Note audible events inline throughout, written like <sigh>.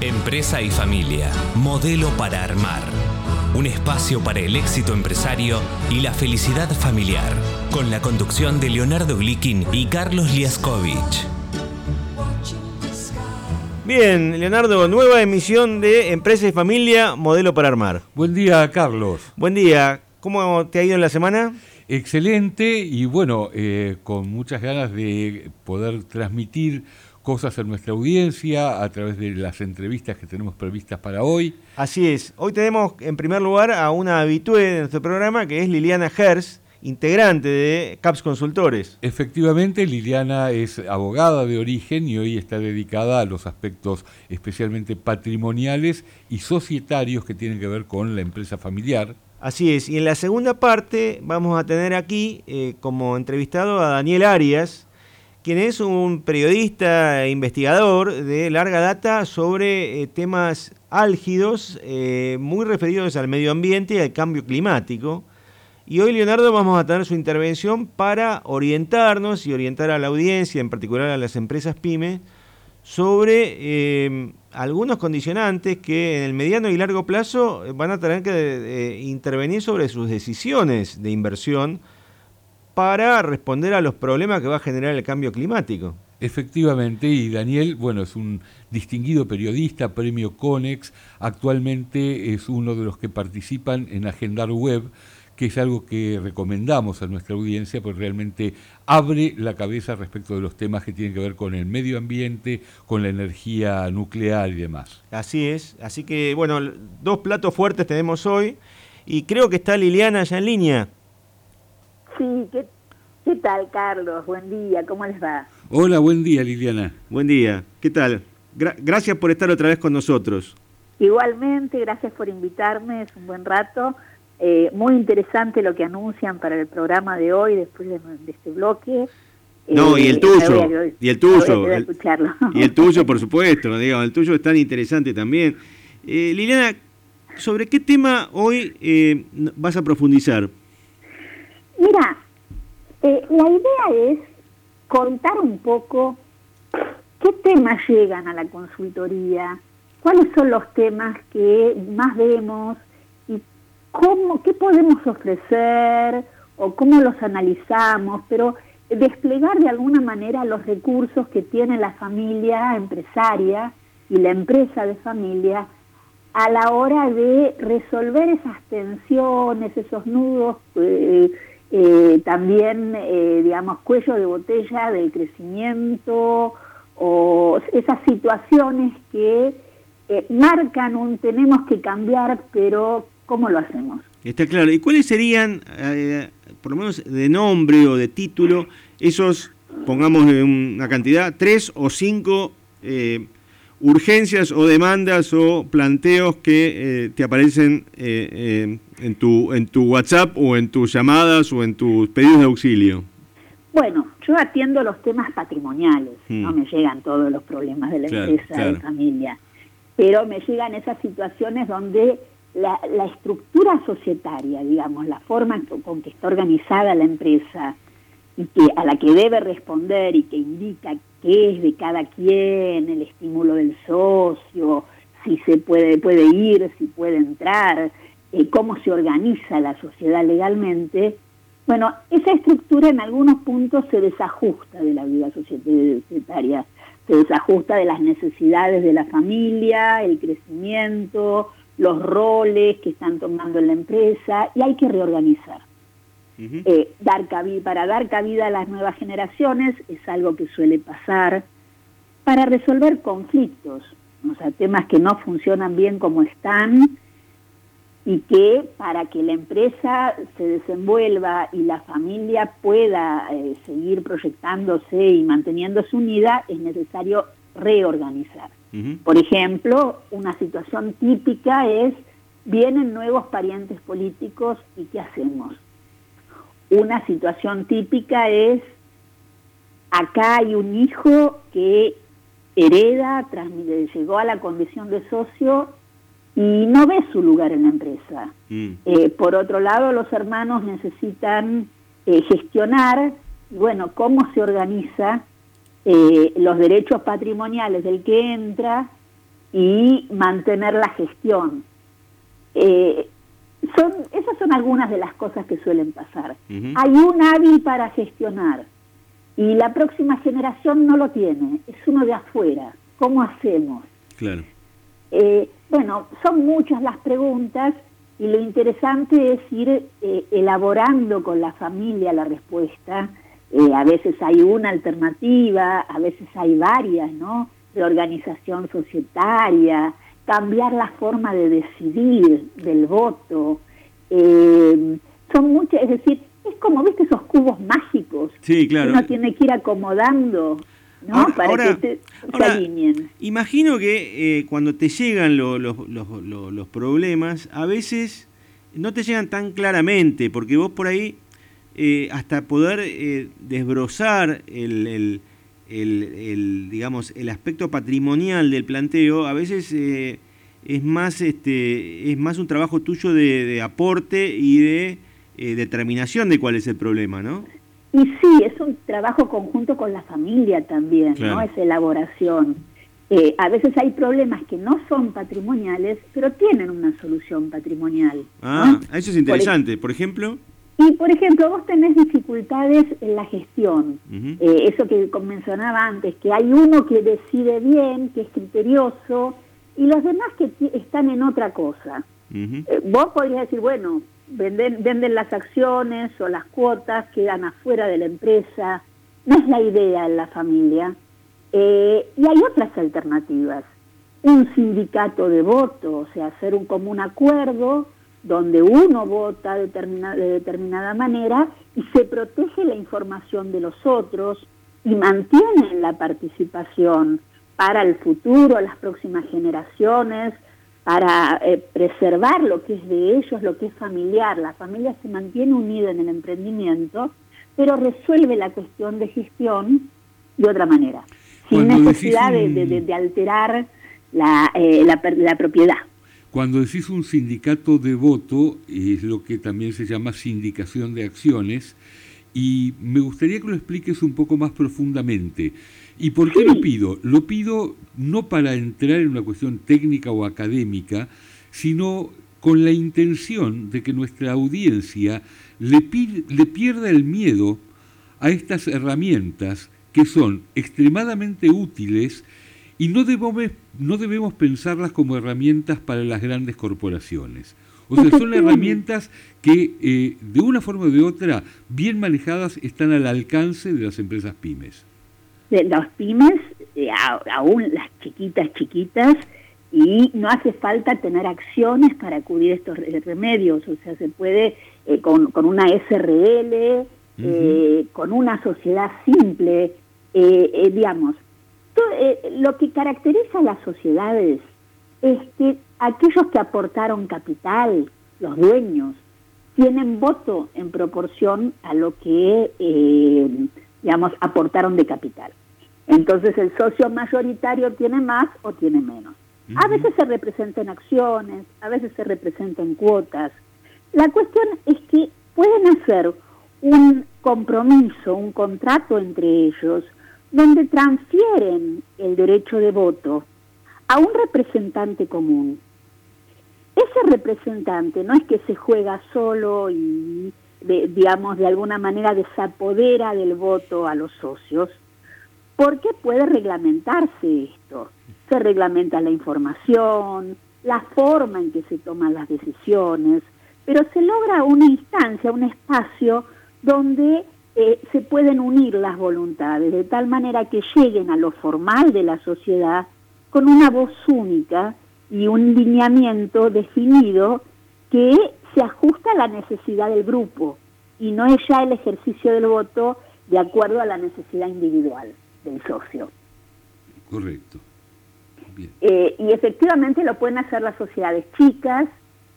Empresa y familia, modelo para armar. Un espacio para el éxito empresario y la felicidad familiar, con la conducción de Leonardo Glikin y Carlos Liaskovich. Bien, Leonardo, nueva emisión de Empresa y Familia, modelo para armar. Buen día, Carlos. Buen día. ¿Cómo te ha ido en la semana? Excelente y bueno, eh, con muchas ganas de poder transmitir cosas a nuestra audiencia a través de las entrevistas que tenemos previstas para hoy. Así es. Hoy tenemos en primer lugar a una habitué de nuestro programa que es Liliana Hers, integrante de CAPS Consultores. Efectivamente, Liliana es abogada de origen y hoy está dedicada a los aspectos especialmente patrimoniales y societarios que tienen que ver con la empresa familiar. Así es, y en la segunda parte vamos a tener aquí eh, como entrevistado a Daniel Arias, quien es un periodista e investigador de larga data sobre eh, temas álgidos, eh, muy referidos al medio ambiente y al cambio climático. Y hoy, Leonardo, vamos a tener su intervención para orientarnos y orientar a la audiencia, en particular a las empresas pymes, sobre eh, algunos condicionantes que en el mediano y largo plazo van a tener que intervenir sobre sus decisiones de inversión para responder a los problemas que va a generar el cambio climático. Efectivamente, y Daniel, bueno, es un distinguido periodista, premio CONEX, actualmente es uno de los que participan en Agendar Web, que es algo que recomendamos a nuestra audiencia, porque realmente abre la cabeza respecto de los temas que tienen que ver con el medio ambiente, con la energía nuclear y demás. Así es, así que bueno, dos platos fuertes tenemos hoy, y creo que está Liliana ya en línea. Sí, ¿qué, ¿qué tal, Carlos? Buen día, ¿cómo les va? Hola, buen día, Liliana. Buen día, ¿qué tal? gracias por estar otra vez con nosotros. Igualmente, gracias por invitarme, es un buen rato. Eh, muy interesante lo que anuncian para el programa de hoy, después de, este bloque. No, y el eh, tuyo, y el tuyo, y el tuyo, por <laughs> supuesto, digamos, el tuyo es tan interesante también. Eh, Liliana, ¿sobre qué tema hoy eh, vas a profundizar? Mira, eh, la idea es contar un poco qué temas llegan a la consultoría, cuáles son los temas que más vemos y cómo, qué podemos ofrecer o cómo los analizamos, pero desplegar de alguna manera los recursos que tiene la familia empresaria y la empresa de familia a la hora de resolver esas tensiones, esos nudos eh, eh, también, eh, digamos, cuello de botella del crecimiento o esas situaciones que eh, marcan un tenemos que cambiar, pero ¿cómo lo hacemos? Está claro. ¿Y cuáles serían, por lo menos de nombre o de título, esos, pongamos una cantidad, tres o cinco urgencias o demandas o planteos que eh, te aparecen eh, eh, en, tu, en tu WhatsApp o en tus llamadas o en tus pedidos de auxilio? Bueno, yo atiendo los temas patrimoniales, no hmm. me llegan todos los problemas de la empresa, de la familia, pero me llegan esas situaciones donde la, la estructura societaria, digamos, la forma con que está organizada la empresa, y que a la que debe responder y que indica es de cada quien, el estímulo del socio, si se puede, puede ir, si puede entrar, eh, cómo se organiza la sociedad legalmente, bueno, esa estructura en algunos puntos se desajusta de la vida societaria, se desajusta de las necesidades de la familia, el crecimiento, los roles que están tomando en la empresa y hay que reorganizar. Eh, dar para dar cabida a las nuevas generaciones es algo que suele pasar. Para resolver conflictos, o sea, temas que no funcionan bien como están y que para que la empresa se desenvuelva y la familia pueda eh, seguir proyectándose y manteniéndose unida, es necesario reorganizar. Por ejemplo, una situación típica es, vienen nuevos parientes políticos y ¿qué hacemos? Una situación típica es, acá hay un hijo que hereda, llegó a la condición de socio y no ve su lugar en la empresa. Mm. Eh, por otro lado, los hermanos necesitan eh, gestionar, bueno, cómo se organiza eh, los derechos patrimoniales del que entra y mantener la gestión. Eh, son, esas son algunas de las cosas que suelen pasar. Hay un hábil para gestionar y la próxima generación no lo tiene, es uno de afuera. ¿Cómo hacemos? Claro. Eh, bueno, son muchas las preguntas y lo interesante es ir eh, elaborando con la familia la respuesta. Eh, a veces hay una alternativa, a veces hay varias, ¿no? De organización societaria, cambiar la forma de decidir del voto. Eh, son muchas, es decir, es como, viste, esos cubos mágicos sí, claro. que uno tiene que ir acomodando. ¿no? Para que se alineen. Imagino que eh, cuando te llegan los problemas, a veces no te llegan tan claramente, porque vos por ahí, eh, hasta poder eh, desbrozar el, el, digamos, el aspecto patrimonial del planteo, a veces eh, es, más, este, es más un trabajo tuyo de, aporte y de eh, determinación de cuál es el problema, ¿no? Y sí, es un trabajo conjunto con la familia también, ¿no? Es elaboración. Eh, a veces hay problemas que no son patrimoniales, pero tienen una solución patrimonial. Ah, eso es interesante. Por ejemplo. Y, por ejemplo, vos tenés dificultades en la gestión. Eh, eso que mencionaba antes, que hay uno que decide bien, que es criterioso, y los demás que están en otra cosa. Eh, vos podrías decir, bueno, venden, venden las acciones o las cuotas, quedan afuera de la empresa. No es la idea en la familia. Eh, y hay otras alternativas. Un sindicato de voto, o sea, hacer un común acuerdo donde uno vota de determinada manera y se protege la información de los otros y mantiene la participación para el futuro, las próximas generaciones, para eh, preservar lo que es de ellos, lo que es familiar. La familia se mantiene unida en el emprendimiento, pero resuelve la cuestión de gestión de otra manera, sin necesidad de, alterar la, eh, la propiedad. Cuando decís un sindicato de voto, es lo que también se llama sindicación de acciones, y me gustaría que lo expliques un poco más profundamente. ¿Y por qué lo pido? Lo pido no para entrar en una cuestión técnica o académica, sino con la intención de que nuestra audiencia le, le pierda el miedo a estas herramientas que son extremadamente útiles y no debemos, no debemos pensarlas como herramientas para las grandes corporaciones. O sea, son <laughs> herramientas que eh, de una forma o de otra, bien manejadas, están al alcance de las empresas pymes. De las pymes, eh, aún las chiquitas, chiquitas, y no hace falta tener acciones para acudir a estos remedios. O sea, se puede eh, con, con, una SRL, con una sociedad simple, digamos, eh, lo que caracteriza a las sociedades es que aquellos que aportaron capital, los dueños, tienen voto en proporción a lo que, eh, digamos, aportaron de capital. Entonces el socio mayoritario tiene más o tiene menos. A veces se representa en acciones, a veces se representa en cuotas. La cuestión es que pueden hacer un compromiso, un contrato entre ellos, donde transfieren el derecho de voto a un representante común. Ese representante no es que se juega solo y, digamos, de alguna manera desapodera del voto a los socios, porque puede reglamentarse esto. Se reglamenta la información, la forma en que se toman las decisiones, pero se logra una instancia, un espacio donde eh, se pueden unir las voluntades de tal manera que lleguen a lo formal de la sociedad con una voz única y un lineamiento definido que se ajusta a la necesidad del grupo y no es ya el ejercicio del voto de acuerdo a la necesidad individual del socio. Correcto. Eh, y efectivamente lo pueden hacer las sociedades chicas,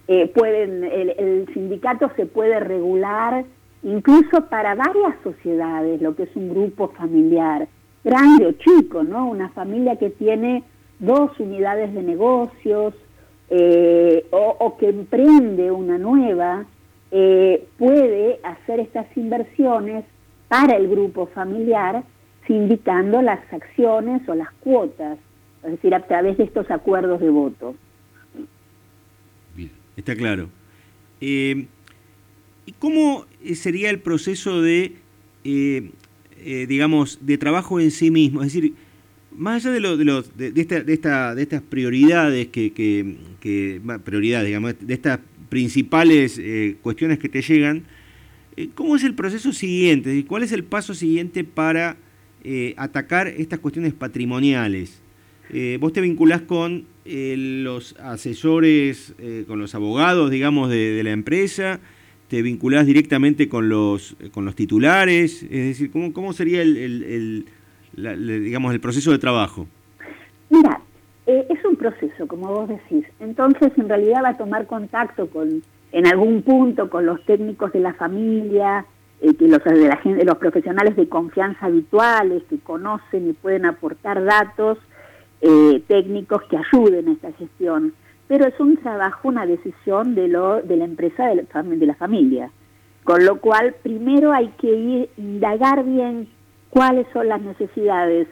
eh, pueden el sindicato se puede regular incluso para varias sociedades, lo que es un grupo familiar, grande o chico, ¿no? Una familia que tiene dos unidades de negocios eh, o, que emprende una nueva, eh, puede hacer estas inversiones para el grupo familiar, sindicando las acciones o las cuotas. es decir, a través de estos acuerdos de voto. Bien, está claro. Eh, ¿Y cómo sería el proceso de, eh, eh, digamos, de trabajo en sí mismo? Es decir, más allá de, estas prioridades, que, prioridades, digamos, de estas principales cuestiones que te llegan, ¿cómo es el proceso siguiente? ¿Cuál es el paso siguiente para atacar estas cuestiones patrimoniales? vos te vinculás con los asesores, con los abogados, digamos, de la empresa, te vinculás directamente con los, con los titulares? Es decir, ¿cómo, cómo sería el, digamos, el proceso de trabajo? Mira, eh, es un proceso, como vos decís. Entonces, en realidad va a tomar contacto con, en algún punto con los técnicos de la familia, eh, que los, de la gente, los profesionales de confianza habituales que conocen y pueden aportar datos eh, técnicos que ayuden a esta gestión pero es un trabajo, una decisión de, lo, de la empresa, de la, de la familia. Con lo cual, primero hay que ir, indagar bien cuáles son las necesidades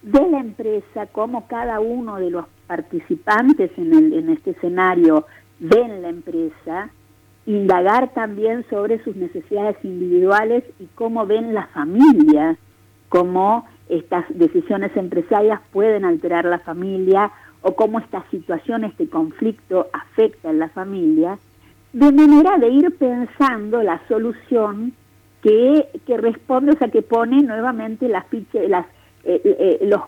de la empresa, cómo cada uno de los participantes en, este escenario ven la empresa, indagar también sobre sus necesidades individuales y cómo ven la familia, cómo estas decisiones empresarias pueden alterar la familia o cómo esta situación, este conflicto afecta a la familia, de manera de ir pensando la solución que, que responde, o sea, que pone nuevamente las las, eh, eh, eh, los,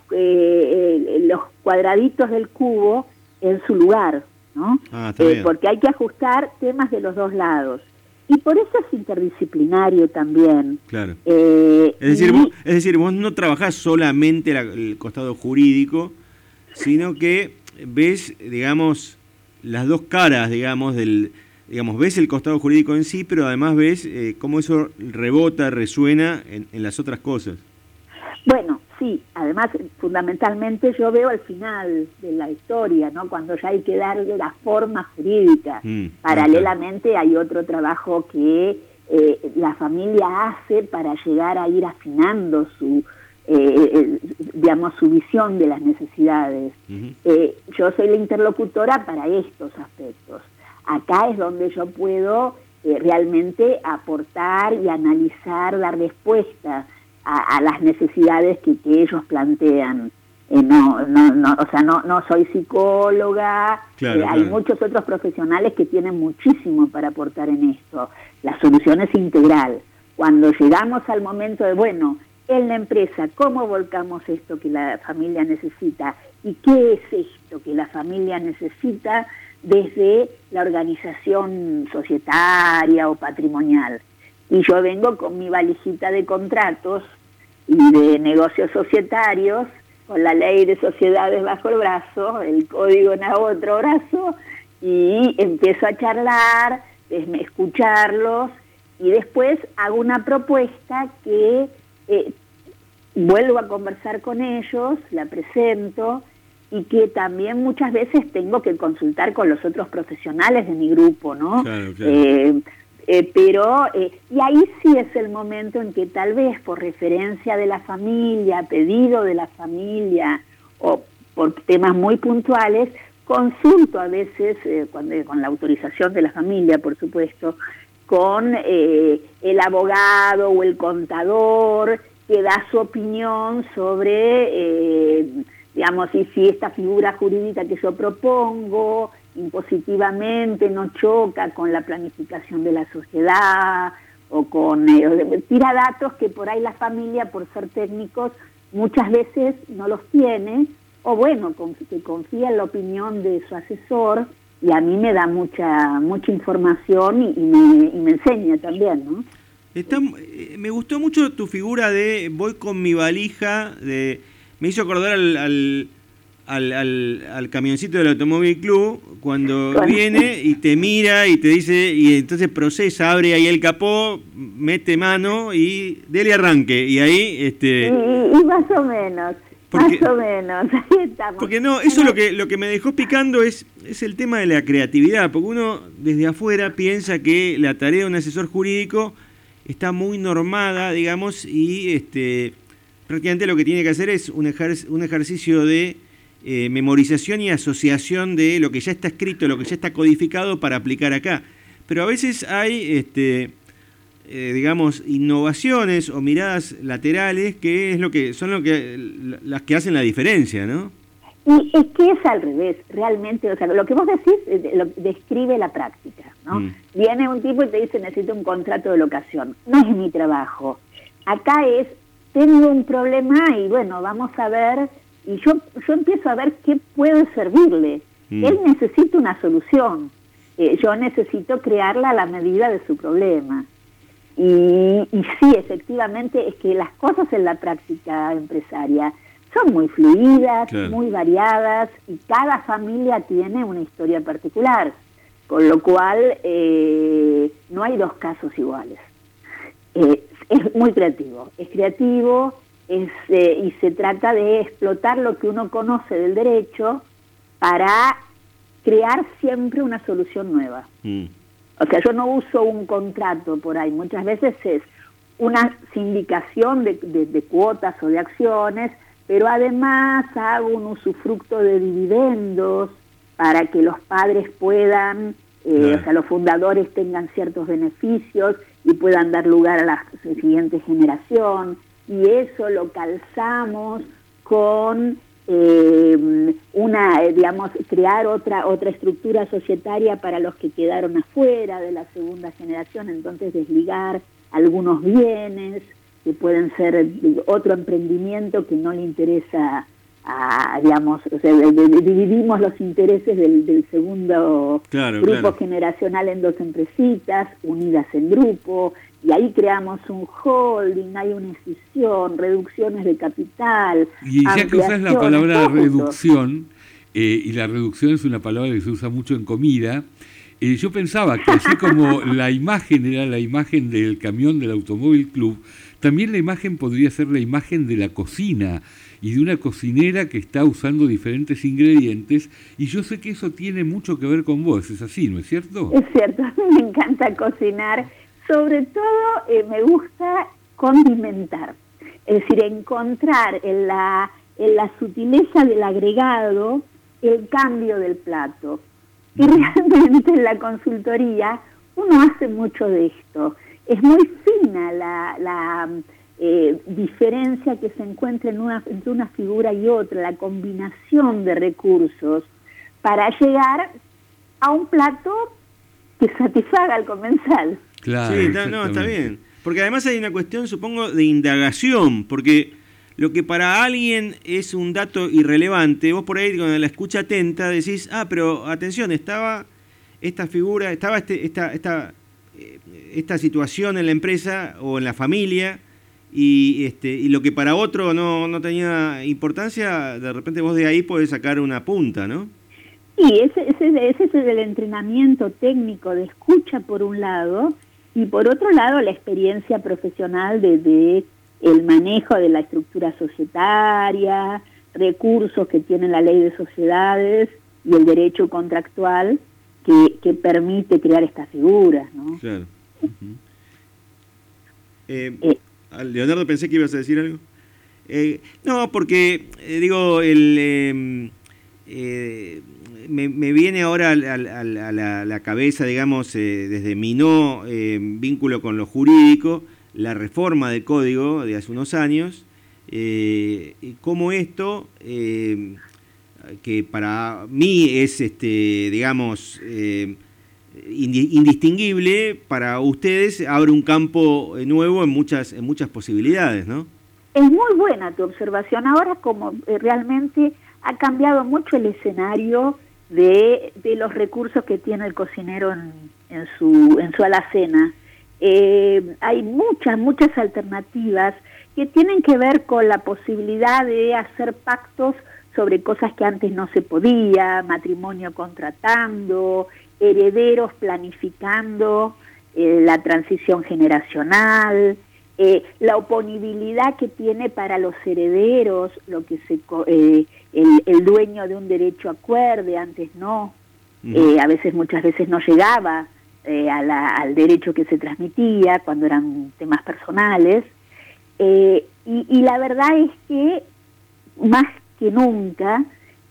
los cuadraditos del cubo en su lugar, ¿no? Ah, porque hay que ajustar temas de los dos lados. Y por eso es interdisciplinario también. Claro. es, decir, vos, es decir, vos no trabajás solamente el costado jurídico, sino que ves, digamos, las dos caras, digamos, del, digamos, ves el costado jurídico en sí, pero además ves eh, cómo eso rebota, resuena en, las otras cosas. Bueno, sí, además fundamentalmente yo veo al final de la historia, ¿no? Cuando ya hay que darle la forma jurídica. Mm, Paralelamente hay otro trabajo que eh, la familia hace para llegar a ir afinando su, eh, eh, digamos, su visión de las necesidades. Eh, yo soy la interlocutora para estos aspectos. Acá es donde yo puedo realmente aportar y analizar, dar respuesta a, las necesidades que, ellos plantean. no, no, no, o sea, no, no soy psicóloga, hay muchos otros profesionales que tienen muchísimo para aportar en esto. La solución es integral. Cuando llegamos al momento de, bueno, en la empresa, cómo volcamos esto que la familia necesita y qué es esto que la familia necesita desde la organización societaria o patrimonial. Y yo vengo con mi valijita de contratos y de negocios societarios, con la ley de sociedades bajo el brazo, el código en otro brazo, y empiezo a charlar, escucharlos, y después hago una propuesta que eh, vuelvo a conversar con ellos, la presento y que también muchas veces tengo que consultar con los otros profesionales de mi grupo, ¿no? Eh, eh, pero, y ahí sí es el momento en que tal vez por referencia de la familia, pedido de la familia o por temas muy puntuales, consulto a veces, cuando, con la autorización de la familia, por supuesto, con el abogado o el contador que da su opinión sobre, eh, digamos, si, si esta figura jurídica que yo propongo impositivamente no choca con la planificación de la sociedad o con eh, tira datos que por ahí la familia por ser técnicos muchas veces no los tiene o bueno que confía en la opinión de su asesor y a mí me da mucha mucha información y, me, y me enseña también no eh, me gustó mucho tu figura de voy con mi valija, de me hizo acordar al, al, al, camioncito del Automóvil Club cuando viene y te mira y te dice, y entonces procesa, abre ahí el capó, mete mano y dele arranque. Y ahí... este y, más o menos. Más o menos, <laughs> ahí estamos. Porque no, eso lo que, lo que me dejó picando es, es el tema de la creatividad, porque uno desde afuera piensa que la tarea de un asesor jurídico está muy normada, digamos, y este, prácticamente lo que tiene que hacer es un, un ejercicio de eh, memorización y asociación de lo que ya está escrito, lo que ya está codificado para aplicar acá. Pero a veces hay, este, eh, digamos, innovaciones o miradas laterales que es lo que son lo que las que hacen la diferencia, ¿no? Y es que es al revés, realmente, o sea, lo que vos decís eh, lo, describe la práctica, ¿no? Mm. Viene un tipo y te dice, necesito un contrato de locación. No es mi trabajo. Acá es, tengo un problema y bueno, vamos a ver, y yo, yo empiezo a ver qué puedo servirle. Mm. Él necesita una solución. Eh, yo necesito crearla a la medida de su problema. Y, y sí, efectivamente, es que las cosas en la práctica empresaria son muy fluidas, muy variadas y cada familia tiene una historia particular, con lo cual eh, no hay dos casos iguales. Eh, es muy creativo, es creativo es, eh, y se trata de explotar lo que uno conoce del derecho para crear siempre una solución nueva. Mm. O sea, yo no uso un contrato por ahí, muchas veces es una sindicación de cuotas o de acciones pero además hago un usufructo de dividendos para que los padres puedan, eh, o sea, los fundadores tengan ciertos beneficios y puedan dar lugar a la siguiente generación. Y eso lo calzamos con eh, una, digamos, crear otra, otra estructura societaria para los que quedaron afuera de la segunda generación, entonces desligar algunos bienes que pueden ser otro emprendimiento que no le interesa a, digamos, o sea, dividimos los intereses del, segundo grupo generacional en dos empresitas unidas en grupo y ahí creamos un holding, hay una escisión, reducciones de capital. Y ya que usas la palabra reducción, eh, y la reducción es una palabra que se usa mucho en comida, eh, yo pensaba que así como <laughs> la imagen era la imagen del camión del Automóvil Club, también la imagen podría ser la imagen de la cocina y de una cocinera que está usando diferentes ingredientes y yo sé que eso tiene mucho que ver con vos, es así, ¿no es cierto? Es cierto, a <laughs> mí me encanta cocinar, sobre todo eh, me gusta condimentar, es decir, encontrar en la, en la sutileza del agregado el cambio del plato. Y realmente en la consultoría uno hace mucho de esto es muy fina la, eh, diferencia que se encuentra en una, entre una figura y otra, la combinación de recursos para llegar a un plato que satisfaga al comensal. Claro, sí, no, está bien. Porque además hay una cuestión, supongo, de indagación, porque lo que para alguien es un dato irrelevante, vos por ahí con la escucha atenta decís, ah, pero atención, estaba esta figura, estaba este, esta, esta eh, esta situación en la empresa o en la familia y, este, y lo que para otro no, no tenía importancia, de repente vos de ahí podés sacar una punta, ¿no? Sí, ese, ese, ese es el entrenamiento técnico de escucha por un lado y por otro lado la experiencia profesional de, de el manejo de la estructura societaria, recursos que tiene la ley de sociedades y el derecho contractual que, permite crear estas figuras, ¿no? Claro. Eh, eh, Leonardo, pensé que ibas a decir algo. Eh, no, porque, digo, el, em, me, viene ahora a, la, cabeza, digamos, desde mi no vínculo con lo jurídico, la reforma del código de hace unos años, cómo esto que para mí es, este, digamos, eh, indistinguible, para ustedes abre un campo nuevo en muchas, en muchas posibilidades, ¿no? Es muy buena tu observación. Ahora como eh, realmente ha cambiado mucho el escenario de, los recursos que tiene el cocinero en, su, en su alacena. Eh, hay muchas, muchas alternativas que tienen que ver con la posibilidad de hacer pactos sobre cosas que antes no se podía, matrimonio contratando, herederos planificando eh, la transición generacional, eh, la oponibilidad que tiene para los herederos, lo que se eh, el, dueño de un derecho acuerde, antes no, a veces muchas veces no llegaba al derecho que se transmitía cuando eran temas personales. y, y la verdad es que más que nunca,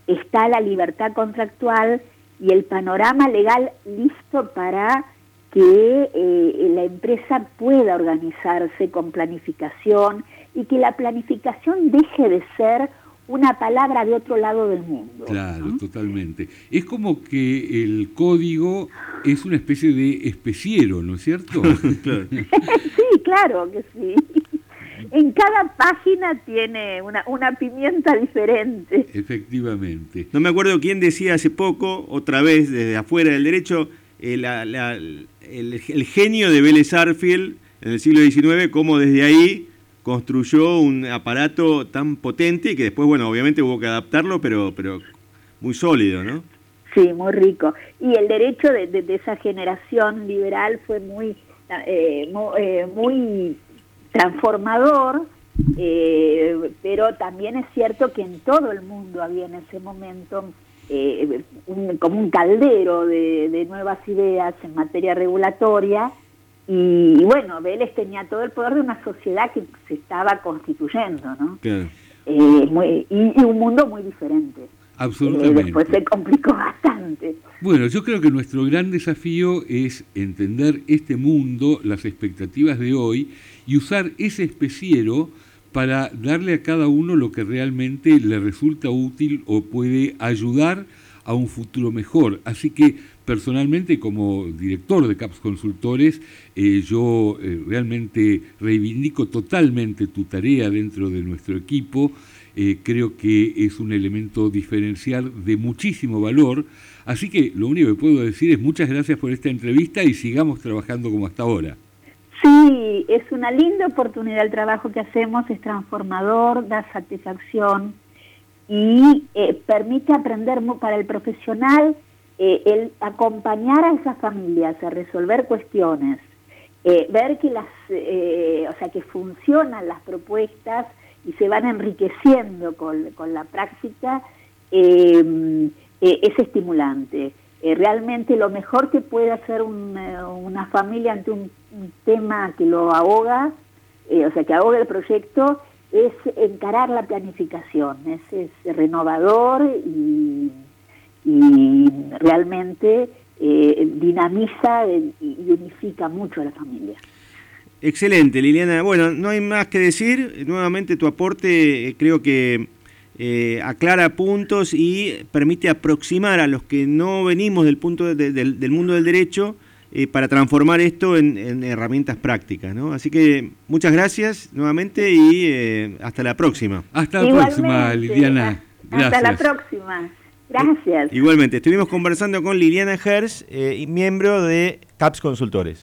está la libertad contractual y el panorama legal listo para que eh, la empresa pueda organizarse con planificación y que la planificación deje de ser una palabra de otro lado del mundo. Claro, totalmente. Es como que el código es una especie de especiero, ¿no es cierto? <laughs> <laughs> sí, claro que sí. En cada página tiene una, una pimienta diferente. Efectivamente. No me acuerdo quién decía hace poco, otra vez desde afuera del derecho, eh, el, genio de Vélez Arfield en el siglo XIX, cómo desde ahí construyó un aparato tan potente y que después, bueno, obviamente hubo que adaptarlo, pero, pero muy sólido, ¿no? Sí, muy rico. Y el derecho de, esa generación liberal fue muy, eh, eh, muy, transformador, eh, pero también es cierto que en todo el mundo había en ese momento como un caldero de, de nuevas ideas en materia regulatoria y, bueno, Vélez tenía todo el poder de una sociedad que se estaba constituyendo, ¿no? Eh, y, un mundo muy diferente. Absolutamente. Eh, después se complicó bastante. Bueno, yo creo que nuestro gran desafío es entender este mundo, las expectativas de hoy y usar ese especiero para darle a cada uno lo que realmente le resulta útil o puede ayudar a un futuro mejor. Así que personalmente como director de CAPS Consultores, eh, yo eh, realmente reivindico totalmente tu tarea dentro de nuestro equipo. Eh, creo que es un elemento diferencial de muchísimo valor. Así que lo único que puedo decir es muchas gracias por esta entrevista y sigamos trabajando como hasta ahora. Sí, es una linda oportunidad el trabajo que hacemos, es transformador, da satisfacción y eh, permite aprender para el profesional eh, el acompañar a esas familias a resolver cuestiones, eh, ver que las, o sea, que funcionan las propuestas y se van enriqueciendo con, la práctica, es estimulante. realmente lo mejor que puede hacer una familia ante un, un, tema que lo ahoga, o sea, que ahoga el proyecto, es encarar la planificación, es, renovador y, realmente eh, dinamiza y unifica mucho a la familia. Excelente, Liliana. Bueno, no hay más que decir. Nuevamente tu aporte eh, creo que eh, aclara puntos y permite aproximar a los que no venimos del punto del mundo del derecho eh, para transformar esto en, herramientas prácticas. ¿no? Así que muchas gracias nuevamente y eh, hasta la próxima. Hasta la próxima, Liliana. Hasta la próxima. Gracias. Igualmente, estuvimos conversando con Liliana Hers, eh, miembro de CAPS Consultores.